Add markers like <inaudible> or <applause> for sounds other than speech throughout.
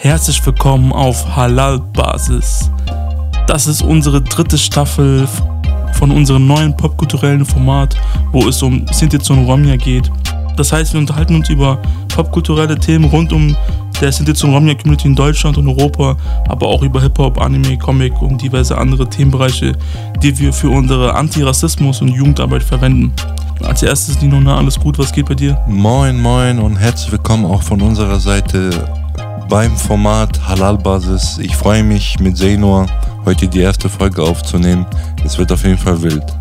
Herzlich willkommen auf Halal Basis. Das ist unsere dritte Staffel von unserem neuen popkulturellen Format, wo es um Sinti und Romja geht. Das heißt, wir unterhalten uns über popkulturelle Themen rund um der Sinti und Romja Community in Deutschland und Europa, aber auch über Hip-Hop, Anime, Comic und diverse andere Themenbereiche, die wir für unsere Antirassismus und Jugendarbeit verwenden. Als erstes, Nino, na, alles gut, was geht bei dir? Moin, moin und herzlich willkommen auch von unserer Seite beim Format Halal Basis. Ich freue mich mit Senor heute die erste Folge aufzunehmen. Es wird auf jeden Fall wild.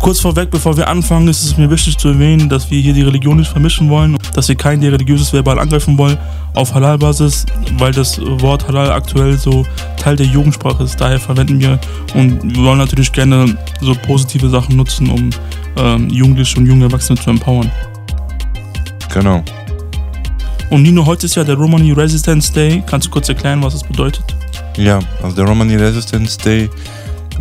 Kurz vorweg, bevor wir anfangen, ist es mir wichtig zu erwähnen, dass wir hier die Religion nicht vermischen wollen, dass wir kein religiöses Verbal angreifen wollen auf Halal-Basis, weil das Wort Halal aktuell so Teil der Jugendsprache ist. Daher verwenden wir und wir wollen natürlich gerne so positive Sachen nutzen, um ähm, Jugendliche und junge Erwachsene zu empowern. Genau. Und Nino, heute ist ja der Romani Resistance Day. Kannst du kurz erklären, was das bedeutet? Ja, also der Romani Resistance Day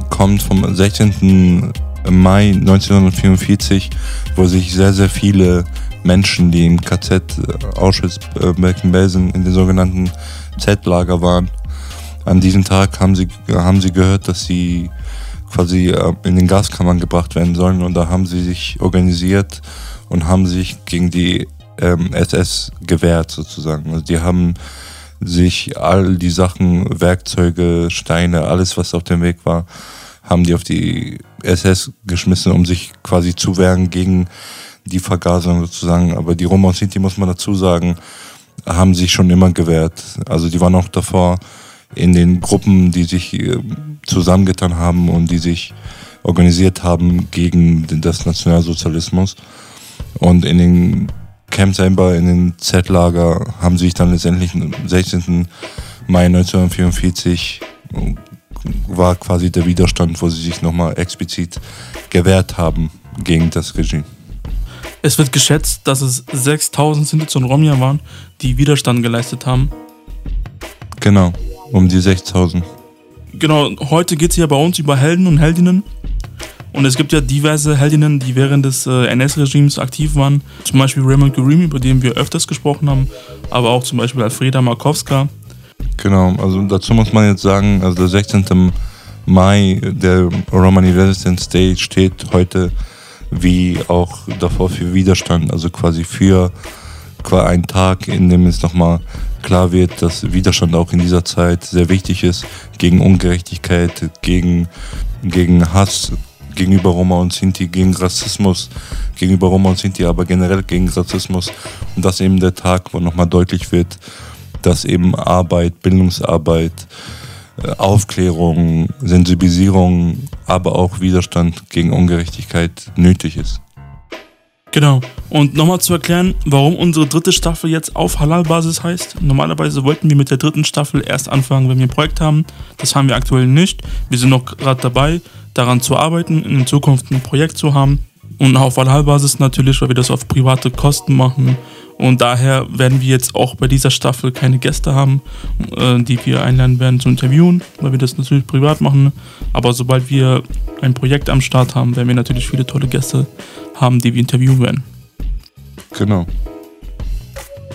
kommt vom 16. Mai 1944, wo sich sehr, sehr viele Menschen, die im KZ äh, Auschwitz-Birkenbelsen in den sogenannten Z-Lager waren, an diesem Tag haben sie, haben sie gehört, dass sie quasi äh, in den Gaskammern gebracht werden sollen und da haben sie sich organisiert und haben sich gegen die ähm, SS gewährt sozusagen. Also die haben sich all die Sachen, Werkzeuge, Steine, alles was auf dem Weg war, haben die auf die SS geschmissen, um sich quasi zu wehren gegen die Vergasung sozusagen. Aber die Roma und Sinti, muss man dazu sagen, haben sich schon immer gewehrt. Also die waren auch davor in den Gruppen, die sich äh, zusammengetan haben und die sich organisiert haben gegen das Nationalsozialismus. Und in den Camp selber in den Z-Lager haben sich dann letztendlich am 16. Mai 1944 war quasi der Widerstand, wo sie sich nochmal explizit gewehrt haben gegen das Regime. Es wird geschätzt, dass es 6000 Sinti und Romja waren, die Widerstand geleistet haben. Genau, um die 6000. Genau, heute geht es ja bei uns über Helden und Heldinnen. Und es gibt ja diverse Heldinnen, die während des äh, NS-Regimes aktiv waren. Zum Beispiel Raymond Gurimi, über den wir öfters gesprochen haben, aber auch zum Beispiel Alfreda Markowska. Genau, also dazu muss man jetzt sagen, also der 16. Mai, der Romani Resistance Day, steht heute wie auch davor für Widerstand, also quasi für ein Tag, in dem es nochmal klar wird, dass Widerstand auch in dieser Zeit sehr wichtig ist gegen Ungerechtigkeit, gegen, gegen Hass, gegenüber Roma und Sinti, gegen Rassismus gegenüber Roma und Sinti, aber generell gegen Rassismus. Und das eben der Tag, wo nochmal deutlich wird, dass eben Arbeit, Bildungsarbeit, äh, Aufklärung, Sensibilisierung, aber auch Widerstand gegen Ungerechtigkeit nötig ist. Genau. Und nochmal zu erklären, warum unsere dritte Staffel jetzt auf Halal-Basis heißt. Normalerweise wollten wir mit der dritten Staffel erst anfangen, wenn wir ein Projekt haben. Das haben wir aktuell nicht. Wir sind noch gerade dabei daran zu arbeiten, in Zukunft ein Projekt zu haben. Und auf Wahlbasis natürlich, weil wir das auf private Kosten machen. Und daher werden wir jetzt auch bei dieser Staffel keine Gäste haben, äh, die wir einladen werden zu interviewen, weil wir das natürlich privat machen. Aber sobald wir ein Projekt am Start haben, werden wir natürlich viele tolle Gäste haben, die wir interviewen werden. Genau.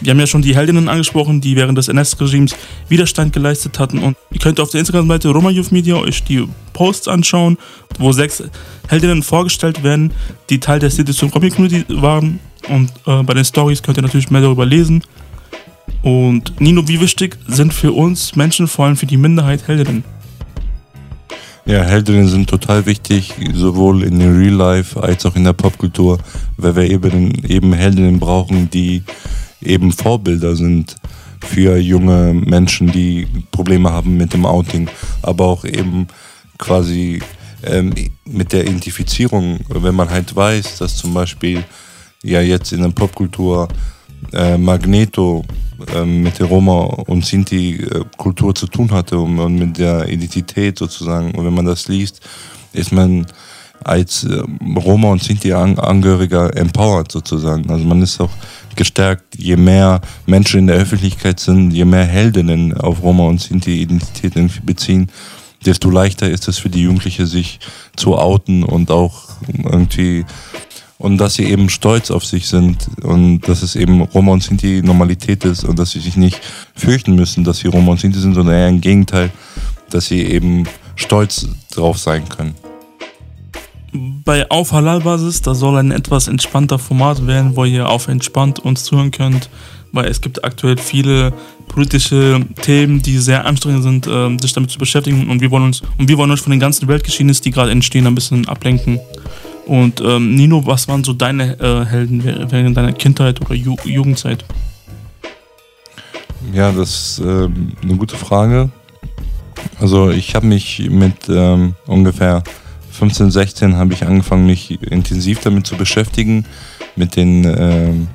Wir haben ja schon die Heldinnen angesprochen, die während des NS-Regimes Widerstand geleistet hatten. Und ihr könnt auf der Instagram-Seite Roma Youth Media euch die Posts anschauen, wo sechs Heldinnen vorgestellt werden, die Teil der Citizen Comic Community waren. Und äh, bei den Stories könnt ihr natürlich mehr darüber lesen. Und Nino, wie wichtig sind für uns Menschen, vor allem für die Minderheit, Heldinnen? Ja, Heldinnen sind total wichtig, sowohl in der Real Life als auch in der Popkultur, weil wir eben, eben Heldinnen brauchen, die eben Vorbilder sind für junge Menschen, die Probleme haben mit dem Outing, aber auch eben quasi ähm, mit der Identifizierung, wenn man halt weiß, dass zum Beispiel ja jetzt in der Popkultur äh, Magneto äh, mit der Roma und Sinti-Kultur äh, zu tun hatte und, und, mit der Identität sozusagen. Und wenn man das liest, ist man als äh, Roma und Sinti-Angehöriger empowered sozusagen. Also man ist auch gestärkt. Je mehr Menschen in der Öffentlichkeit sind, je mehr Heldinnen auf Roma und Sinti-Identität beziehen, desto leichter ist es für die Jugendliche, sich zu outen und auch irgendwie und dass sie eben stolz auf sich sind und dass es eben Roma und Sinti Normalität ist und dass sie sich nicht fürchten müssen, dass sie Roma und Sinti sind, sondern eher im Gegenteil, dass sie eben stolz drauf sein können. Bei Auf Halal-Basis, da soll ein etwas entspannter Format werden, wo ihr auf entspannt uns zuhören könnt, weil es gibt aktuell viele politische Themen, die sehr anstrengend sind, äh, sich damit zu beschäftigen und wir wollen uns und wir wollen euch von den ganzen Weltgeschehnissen, die gerade entstehen, ein bisschen ablenken. Und ähm, Nino, was waren so deine äh, Helden während deiner Kindheit oder Ju Jugendzeit? Ja, das ist ähm, eine gute Frage. Also ich habe mich mit ähm, ungefähr 15, 16 habe ich angefangen, mich intensiv damit zu beschäftigen, mit den ähm,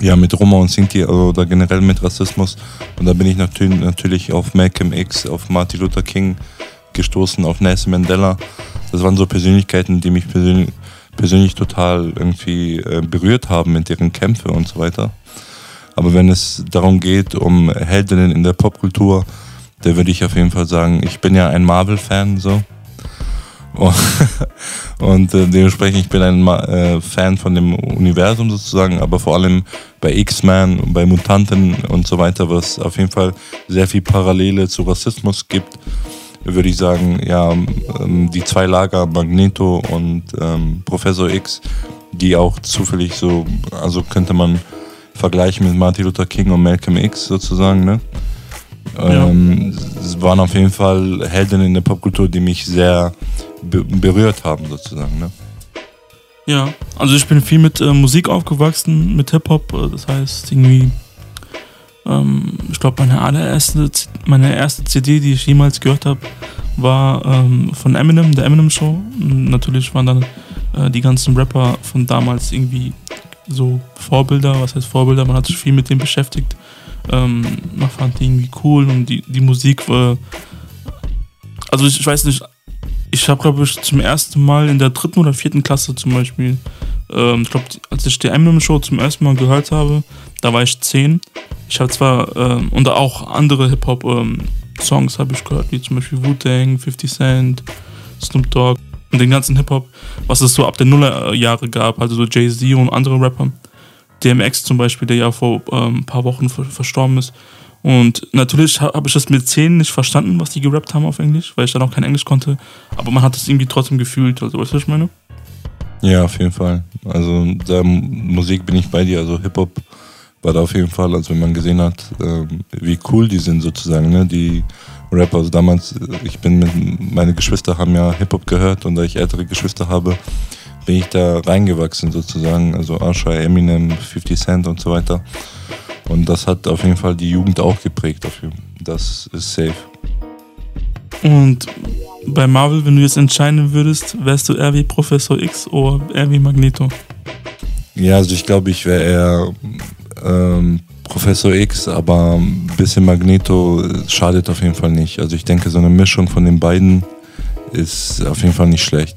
ja, mit Roma und Sinti oder generell mit Rassismus. Und da bin ich natürlich, natürlich auf Malcolm X, auf Martin Luther King gestoßen, auf Nelson Mandela das waren so Persönlichkeiten, die mich persönlich, persönlich total irgendwie äh, berührt haben mit deren Kämpfe und so weiter. Aber wenn es darum geht, um Heldinnen in der Popkultur, da würde ich auf jeden Fall sagen, ich bin ja ein Marvel-Fan so. Und <laughs> äh, dementsprechend, ich bin ein äh, Fan von dem Universum sozusagen, aber vor allem bei X-Men, bei Mutanten und so weiter, was auf jeden Fall sehr viel Parallele zu Rassismus gibt würde ich sagen, ja, ähm, die zwei Lager, Magneto und ähm, Professor X, die auch zufällig so, also könnte man vergleichen mit Martin Luther King und Malcolm X sozusagen, ne? Ja. Ähm, es waren auf jeden Fall Helden in der Popkultur, die mich sehr be berührt haben, sozusagen, ne? Ja, also ich bin viel mit äh, Musik aufgewachsen, mit Hip-Hop, äh, das heißt irgendwie ähm, ich glaube, meine allererste, meine erste CD, die ich jemals gehört habe, war ähm, von Eminem, der Eminem Show. Und natürlich waren dann äh, die ganzen Rapper von damals irgendwie so Vorbilder. Was heißt Vorbilder? Man hat sich viel mit dem beschäftigt. Ähm, man fand die irgendwie cool und die, die Musik war. Also ich, ich weiß nicht, ich habe glaube ich zum ersten Mal in der dritten oder vierten Klasse zum Beispiel, ähm, ich glaube, als ich die Eminem Show zum ersten Mal gehört habe, da war ich zehn ich habe zwar, ähm, und auch andere Hip-Hop-Songs ähm, habe ich gehört, wie zum Beispiel Wu-Tang, 50 Cent, Snoop Dogg und den ganzen Hip-Hop, was es so ab den Nullerjahre gab, also so Jay-Z und andere Rapper. DMX zum Beispiel, der ja vor ähm, ein paar Wochen verstorben ist. Und natürlich habe ich das mit 10 nicht verstanden, was die gerappt haben auf Englisch, weil ich dann auch kein Englisch konnte. Aber man hat es irgendwie trotzdem gefühlt. Also, weißt du, was ich meine? Ja, auf jeden Fall. Also, der Musik bin ich bei dir. Also, Hip-Hop war da auf jeden Fall, als wenn man gesehen hat, ähm, wie cool die sind sozusagen, ne? die Rapper. Also damals, äh, ich bin mit, meine Geschwister haben ja Hip-Hop gehört und da ich ältere Geschwister habe, bin ich da reingewachsen sozusagen. Also Usher, Eminem, 50 Cent und so weiter. Und das hat auf jeden Fall die Jugend auch geprägt. Dafür. Das ist safe. Und bei Marvel, wenn du jetzt entscheiden würdest, wärst du eher wie Professor X oder eher wie Magneto? Ja, also ich glaube, ich wäre eher ähm, Professor X, aber ein bisschen Magneto schadet auf jeden Fall nicht. Also ich denke, so eine Mischung von den beiden ist auf jeden Fall nicht schlecht.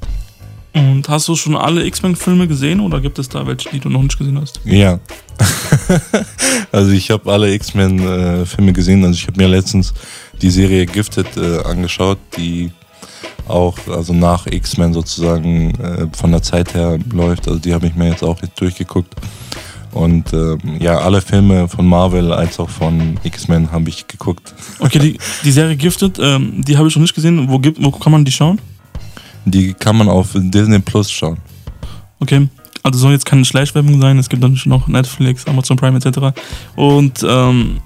Und hast du schon alle X-Men-Filme gesehen oder gibt es da welche, die du noch nicht gesehen hast? Ja. <laughs> also ich habe alle X-Men-Filme gesehen. Also ich habe mir letztens die Serie Gifted äh, angeschaut, die auch also nach X-Men sozusagen äh, von der Zeit her läuft. Also die habe ich mir jetzt auch jetzt durchgeguckt. Und äh, ja, alle Filme von Marvel als auch von X-Men habe ich geguckt. Okay, die, die Serie Gifted, ähm, die habe ich noch nicht gesehen. Wo, gibt, wo kann man die schauen? Die kann man auf Disney Plus schauen. Okay, also soll jetzt keine Schleichwerbung sein. Es gibt natürlich noch Netflix, Amazon Prime etc. Und ähm,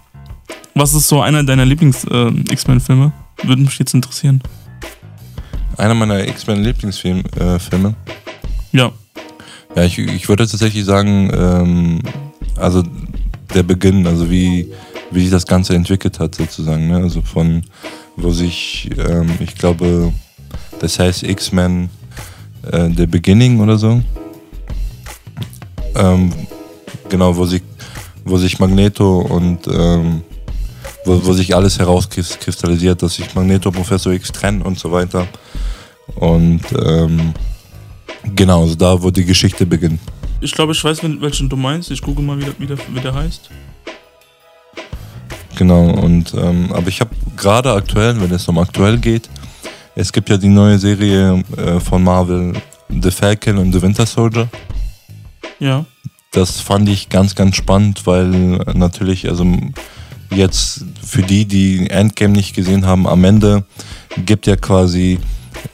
was ist so einer deiner Lieblings-X-Men-Filme? Äh, Würde mich jetzt interessieren. Einer meiner X-Men-Lieblingsfilme? Äh, ja. Ja, ich, ich würde tatsächlich sagen, ähm, also der Beginn, also wie, wie sich das Ganze entwickelt hat sozusagen. Ne? Also von, wo sich, ähm, ich glaube, das heißt X-Men äh, The Beginning oder so. Ähm, genau, wo sich, wo sich Magneto und ähm, wo, wo sich alles herauskristallisiert, dass sich Magneto Professor X trennen und so weiter. Und ähm, Genau, also da, wo die Geschichte beginnt. Ich glaube, ich weiß, welchen du meinst. Ich gucke mal, wie der, wie der, wie der heißt. Genau, und ähm, aber ich habe gerade aktuell, wenn es um aktuell geht, es gibt ja die neue Serie äh, von Marvel, The Falcon und The Winter Soldier. Ja. Das fand ich ganz, ganz spannend, weil natürlich, also jetzt für die, die Endgame nicht gesehen haben, am Ende gibt ja quasi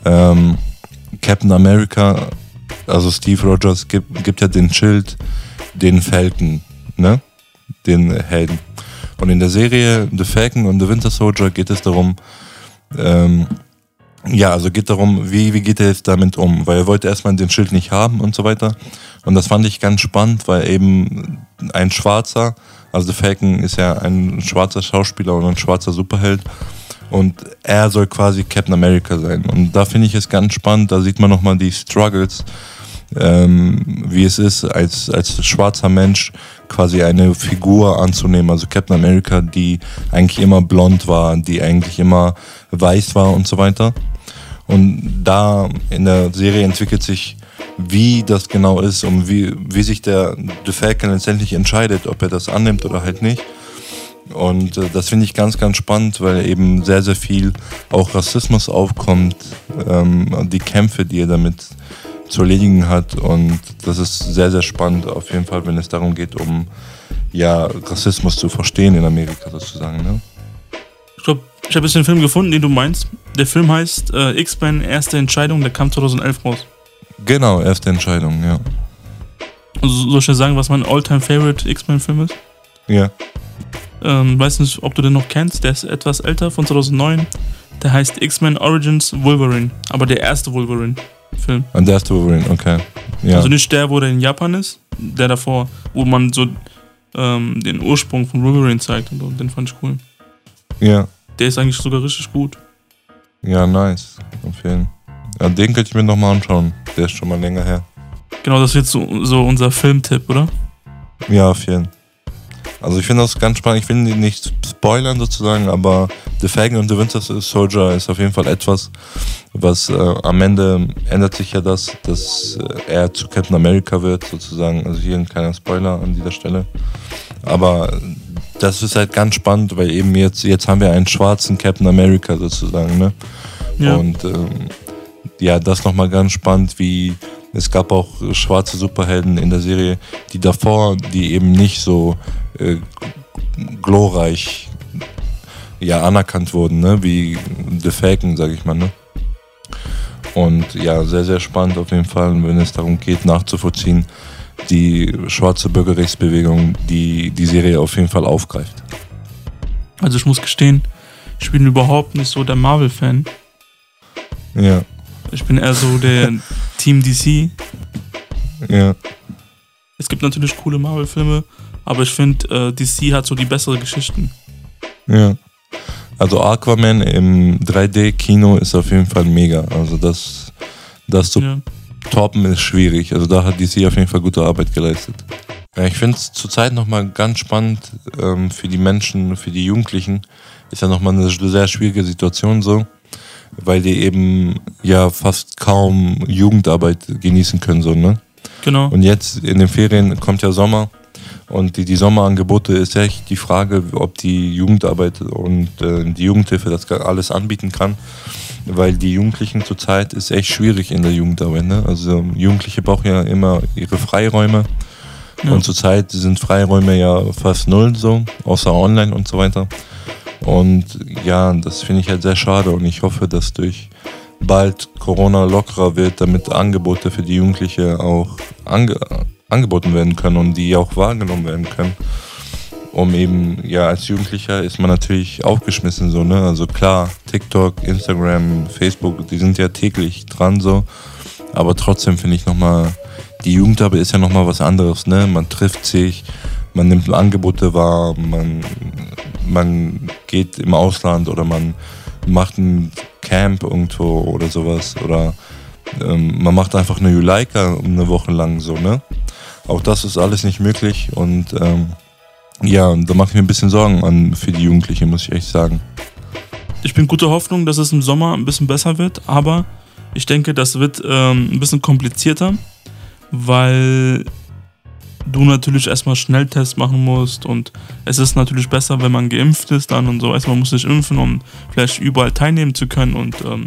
ähm, Captain America, also Steve Rogers, gibt, gibt ja den Schild, den Falcon, ne? Den Helden. Und in der Serie The Falcon und The Winter Soldier geht es darum, ähm, ja, also geht darum, wie, wie geht er jetzt damit um? Weil er wollte erstmal den Schild nicht haben und so weiter. Und das fand ich ganz spannend, weil eben ein Schwarzer, also The Falcon ist ja ein schwarzer Schauspieler und ein schwarzer Superheld. Und er soll quasi Captain America sein. Und da finde ich es ganz spannend, da sieht man nochmal die Struggles, ähm, wie es ist, als, als schwarzer Mensch quasi eine Figur anzunehmen, also Captain America, die eigentlich immer blond war, die eigentlich immer weiß war und so weiter. Und da in der Serie entwickelt sich, wie das genau ist und wie, wie sich der The Falcon letztendlich entscheidet, ob er das annimmt oder halt nicht. Und äh, das finde ich ganz, ganz spannend, weil eben sehr, sehr viel auch Rassismus aufkommt, ähm, die Kämpfe, die er damit zu erledigen hat. Und das ist sehr, sehr spannend, auf jeden Fall, wenn es darum geht, um ja, Rassismus zu verstehen in Amerika sozusagen. Ne? Ich glaube, ich habe jetzt den Film gefunden, den du meinst. Der Film heißt äh, X-Men Erste Entscheidung, der kam 2011 raus. Genau, Erste Entscheidung, ja. Also, soll ich dir sagen, was mein Alltime favorite X-Men-Film ist? Ja. Ähm, weiß nicht, ob du den noch kennst. Der ist etwas älter, von 2009. Der heißt X-Men Origins Wolverine. Aber der erste Wolverine-Film. Der erste Wolverine, okay. Ja. Also nicht der, wo der in Japan ist. Der davor, wo man so ähm, den Ursprung von Wolverine zeigt. Und den fand ich cool. Ja. Der ist eigentlich sogar richtig gut. Ja, nice. Auf jeden. Ja, den könnte ich mir nochmal anschauen. Der ist schon mal länger her. Genau, das jetzt so, so unser Filmtipp, oder? Ja, auf jeden Fall. Also ich finde das ganz spannend. Ich will nicht spoilern sozusagen, aber The Falcon und The Winter Soldier ist auf jeden Fall etwas, was äh, am Ende ändert sich ja das, dass äh, er zu Captain America wird sozusagen. Also hier ein kleiner Spoiler an dieser Stelle. Aber das ist halt ganz spannend, weil eben jetzt, jetzt haben wir einen schwarzen Captain America sozusagen, ne? Ja. Und ähm, ja, das nochmal ganz spannend, wie es gab auch schwarze Superhelden in der Serie, die davor, die eben nicht so äh, glorreich ja, anerkannt wurden, ne? wie The Falcon, sag ich mal. Ne? Und ja, sehr, sehr spannend auf jeden Fall, wenn es darum geht, nachzuvollziehen, die schwarze Bürgerrechtsbewegung, die die Serie auf jeden Fall aufgreift. Also ich muss gestehen, ich bin überhaupt nicht so der Marvel-Fan. Ja. Ich bin eher so der Team DC. Ja. Es gibt natürlich coole Marvel-Filme, aber ich finde, äh, DC hat so die besseren Geschichten. Ja. Also Aquaman im 3D-Kino ist auf jeden Fall mega. Also das, das zu ja. toppen ist schwierig. Also da hat DC auf jeden Fall gute Arbeit geleistet. Ja, ich finde es zurzeit nochmal ganz spannend ähm, für die Menschen, für die Jugendlichen. Ist ja nochmal eine sehr schwierige Situation so weil die eben ja fast kaum Jugendarbeit genießen können, so, ne? Genau. Und jetzt in den Ferien kommt ja Sommer und die, die Sommerangebote ist echt die Frage, ob die Jugendarbeit und äh, die Jugendhilfe das alles anbieten kann, weil die Jugendlichen zurzeit ist echt schwierig in der Jugendarbeit, ne? Also Jugendliche brauchen ja immer ihre Freiräume. Ja. Und zurzeit sind Freiräume ja fast null so, außer online und so weiter. Und ja, das finde ich halt sehr schade und ich hoffe, dass durch bald Corona lockerer wird, damit Angebote für die Jugendliche auch ange angeboten werden können und die auch wahrgenommen werden können. Um eben, ja, als Jugendlicher ist man natürlich aufgeschmissen so, ne? Also klar, TikTok, Instagram, Facebook, die sind ja täglich dran so. Aber trotzdem finde ich nochmal, die Jugendarbeit ist ja nochmal was anderes, ne? Man trifft sich, man nimmt Angebote wahr, man, man geht im Ausland oder man macht ein Camp irgendwo oder sowas oder ähm, man macht einfach eine Juleika eine Woche lang so, ne? Auch das ist alles nicht möglich und ähm, ja, da mache ich mir ein bisschen Sorgen an für die Jugendlichen, muss ich echt sagen. Ich bin guter Hoffnung, dass es im Sommer ein bisschen besser wird, aber ich denke, das wird ähm, ein bisschen komplizierter, weil du natürlich erstmal Schnelltests machen musst und es ist natürlich besser, wenn man geimpft ist dann und so. Erstmal muss sich impfen, um vielleicht überall teilnehmen zu können und ähm,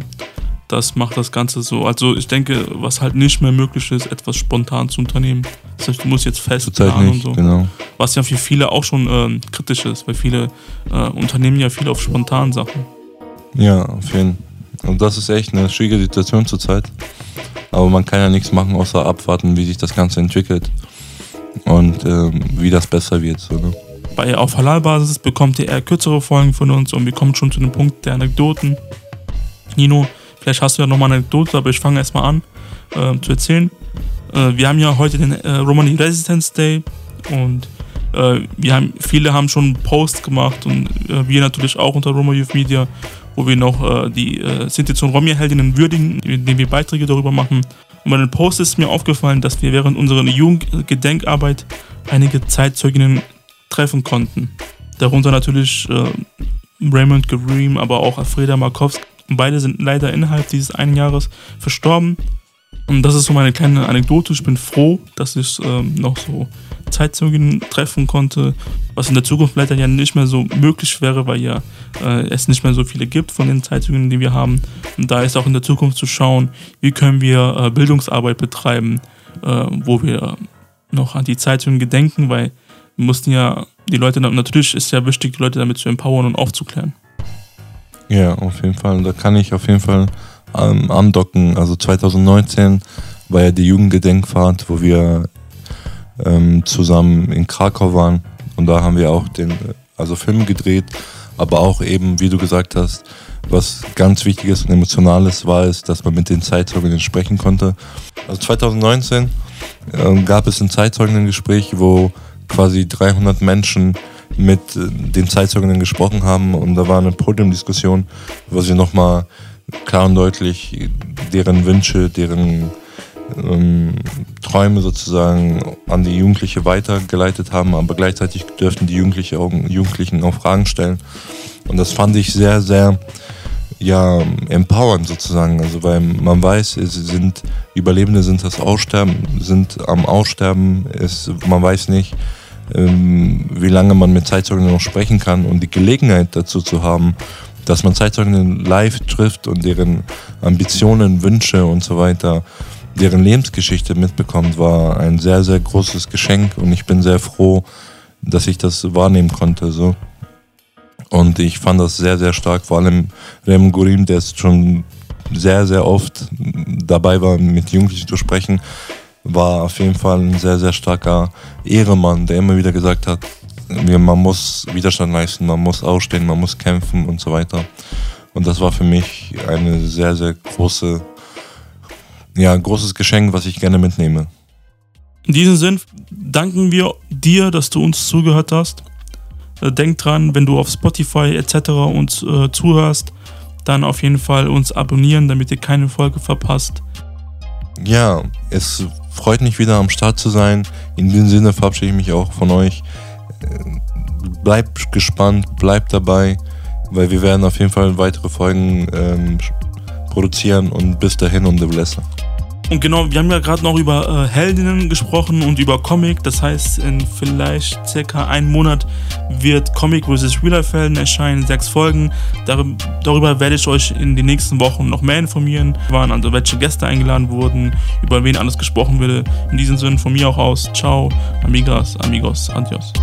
das macht das Ganze so. Also ich denke, was halt nicht mehr möglich ist, etwas spontan zu unternehmen. Das heißt, du musst jetzt fest planen und so. Genau. Was ja für viele auch schon ähm, kritisch ist, weil viele äh, Unternehmen ja viel auf spontan Sachen. Ja, auf jeden Fall. Und das ist echt eine schwierige Situation zurzeit. Aber man kann ja nichts machen, außer abwarten, wie sich das Ganze entwickelt und ähm, wie das besser wird. So, ne? Bei auf Halal-Basis bekommt ihr eher kürzere Folgen von uns und wir kommen schon zu dem Punkt der Anekdoten. Nino, vielleicht hast du ja nochmal eine Anekdote, aber ich fange erstmal an äh, zu erzählen. Äh, wir haben ja heute den äh, Romani Resistance Day und äh, wir haben, viele haben schon Posts gemacht und äh, wir natürlich auch unter Roma Youth Media, wo wir noch äh, die äh, Sinti und Romja-Heldinnen würdigen, indem wir Beiträge darüber machen. Und bei den Posts ist mir aufgefallen, dass wir während unserer Jugendgedenkarbeit einige Zeitzeuginnen treffen konnten. Darunter natürlich äh, Raymond Gareem, aber auch Alfreda Markowski. Beide sind leider innerhalb dieses einen Jahres verstorben. Und das ist so meine kleine Anekdote. Ich bin froh, dass ich ähm, noch so Zeitzeugen treffen konnte, was in der Zukunft leider ja nicht mehr so möglich wäre, weil ja äh, es nicht mehr so viele gibt von den Zeitzeugen, die wir haben. Und da ist auch in der Zukunft zu schauen, wie können wir äh, Bildungsarbeit betreiben, äh, wo wir noch an die Zeitzeugen gedenken, weil wir mussten ja die Leute, natürlich ist ja wichtig, die Leute damit zu empowern und aufzuklären. Ja, auf jeden Fall. Da kann ich auf jeden Fall ähm, andocken. Also 2019 war ja die Jugendgedenkfahrt, wo wir ähm, zusammen in Krakau waren. Und da haben wir auch den, also Film gedreht, aber auch eben, wie du gesagt hast, was ganz Wichtiges und Emotionales war, ist, dass man mit den Zeitzeugen sprechen konnte. Also 2019 äh, gab es ein Zeitzeugen-Gespräch, wo quasi 300 Menschen mit äh, den Zeitzeugen gesprochen haben. Und da war eine Podiumdiskussion, wo sie nochmal klar und deutlich deren Wünsche, deren ähm, Träume sozusagen an die Jugendliche weitergeleitet haben, aber gleichzeitig dürften die Jugendliche auch, Jugendlichen auch Fragen stellen. Und das fand ich sehr, sehr ja, empowernd sozusagen. Also weil man weiß, es sind Überlebende sind das Aussterben, sind am Aussterben, es, man weiß nicht, ähm, wie lange man mit Zeitzeugen noch sprechen kann und die Gelegenheit dazu zu haben, dass man Zeitzeugen live trifft und deren Ambitionen, Wünsche und so weiter deren Lebensgeschichte mitbekommt, war ein sehr, sehr großes Geschenk und ich bin sehr froh, dass ich das wahrnehmen konnte. So. Und ich fand das sehr, sehr stark, vor allem Rem Gurim, der ist schon sehr, sehr oft dabei war, mit Jugendlichen zu sprechen, war auf jeden Fall ein sehr, sehr starker Ehremann, der immer wieder gesagt hat, man muss Widerstand leisten, man muss ausstehen, man muss kämpfen und so weiter. Und das war für mich eine sehr, sehr große ja, ein großes Geschenk, was ich gerne mitnehme. In diesem Sinn danken wir dir, dass du uns zugehört hast. Äh, denk dran, wenn du auf Spotify etc. uns äh, zuhörst, dann auf jeden Fall uns abonnieren, damit ihr keine Folge verpasst. Ja, es freut mich wieder am Start zu sein. In diesem Sinne verabschiede ich mich auch von euch. Äh, bleibt gespannt, bleibt dabei, weil wir werden auf jeden Fall weitere Folgen ähm, produzieren und bis dahin und the blesser. Und genau, wir haben ja gerade noch über äh, Heldinnen gesprochen und über Comic. Das heißt, in vielleicht circa einem Monat wird Comic vs. Real Life Helden erscheinen, sechs Folgen. Dar darüber werde ich euch in den nächsten Wochen noch mehr informieren. Waren also welche Gäste eingeladen wurden, über wen alles gesprochen würde. In diesem Sinne von mir auch aus. Ciao, amigas, amigos, adios.